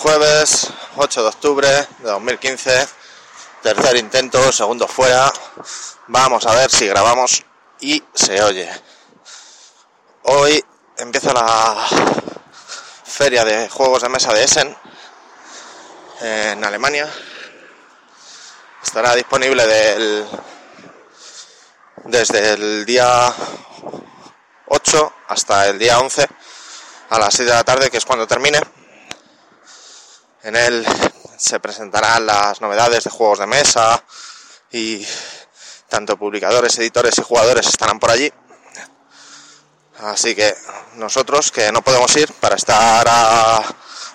Jueves 8 de octubre de 2015, tercer intento, segundo fuera. Vamos a ver si grabamos y se oye. Hoy empieza la feria de juegos de mesa de Essen en Alemania. Estará disponible del, desde el día 8 hasta el día 11 a las 6 de la tarde, que es cuando termine. En él se presentarán las novedades de juegos de mesa y tanto publicadores, editores y jugadores estarán por allí. Así que nosotros que no podemos ir para estar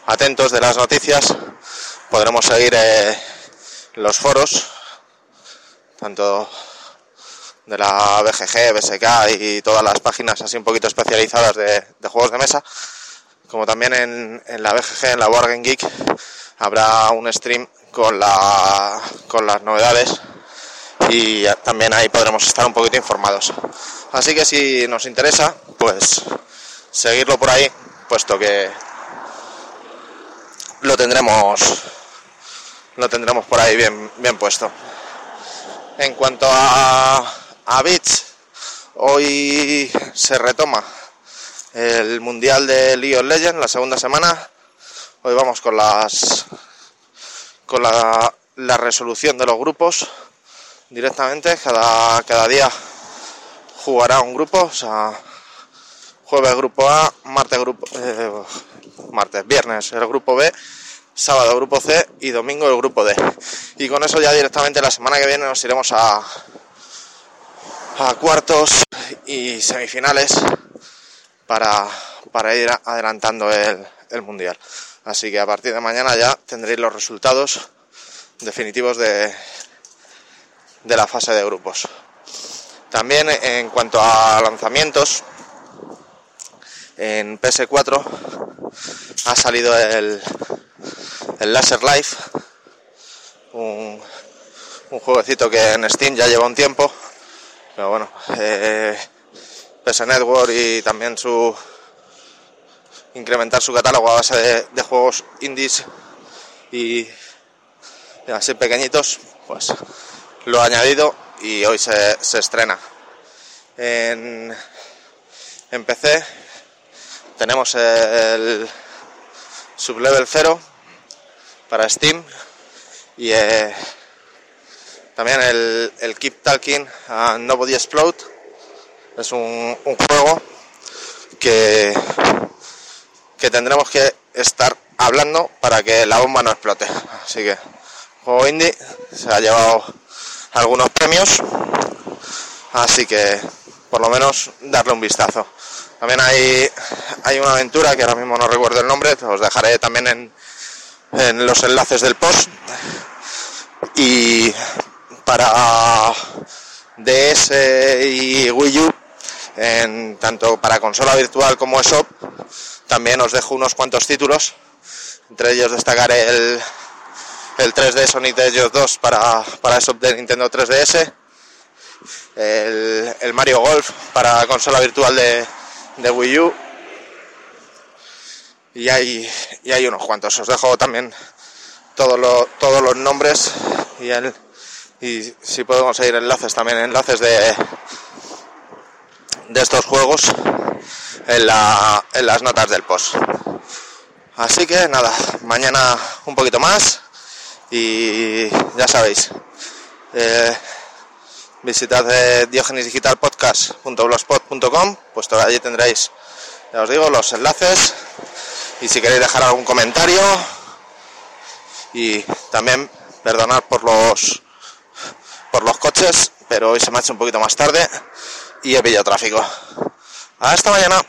atentos de las noticias, podremos seguir eh, los foros, tanto de la BGG, BSK y todas las páginas así un poquito especializadas de, juegos de mesa, como también en, la BGG, en la Wargame Geek, habrá un stream con, la, con las novedades y también ahí podremos estar un poquito informados. Así que si nos interesa, pues seguirlo por ahí, puesto que lo tendremos lo tendremos por ahí bien, bien puesto. En cuanto a, a Bits, hoy se retoma el Mundial de League of Legends, la segunda semana. Hoy vamos con las con la, resolución de los grupos directamente. Cada, cada día jugará un grupo, jueves grupo A, martes grupo eh, martes, viernes el grupo B, sábado grupo C y domingo el grupo D. Y con eso ya directamente la semana que viene nos iremos a a cuartos y semifinales para, para ir adelantando el, el mundial. Así que a partir de mañana ya tendréis los resultados definitivos de, de la fase de grupos. También en cuanto a lanzamientos, en PS4 ha salido el, el Laser Life, un, un jueguecito que en Steam ya lleva un tiempo, pero bueno, eh, PS Network y también su incrementar su catálogo a base de, juegos indies y, así pequeñitos, pues lo ha añadido y hoy se, estrena. En, PC tenemos el Sublevel 0 para Steam y eh, también el, el, Keep Talking Nobody Explode. Es un, un juego que que tendremos que estar hablando para que la bomba no explote. Así que, juego indie, se ha llevado algunos premios, así que por lo menos darle un vistazo. También hay, hay una aventura que ahora mismo no recuerdo el nombre, os dejaré también en, en los enlaces del post. Y para DS y Wii U, tanto para consola virtual como ESOP, también os dejo unos cuantos títulos, entre ellos destacaré el, el 3D Sonic Hedgehog 2 para, para eso de Nintendo 3DS, el, el, Mario Golf para consola virtual de, de Wii U, y hay, y hay unos cuantos. Os dejo también todos los, todos los nombres y, el, y si podemos seguir enlaces también, enlaces de, de estos juegos en, la, en las notas del post. Así que nada, mañana un poquito más y ya sabéis, eh, visitad eh, diogenisdigitalpodcast.blogspot.com, pues allí tendréis, ya os digo, los enlaces y si queréis dejar algún comentario y también perdonad por los por los coches, pero hoy se me ha hecho un poquito más tarde y he pillado tráfico. Hasta mañana.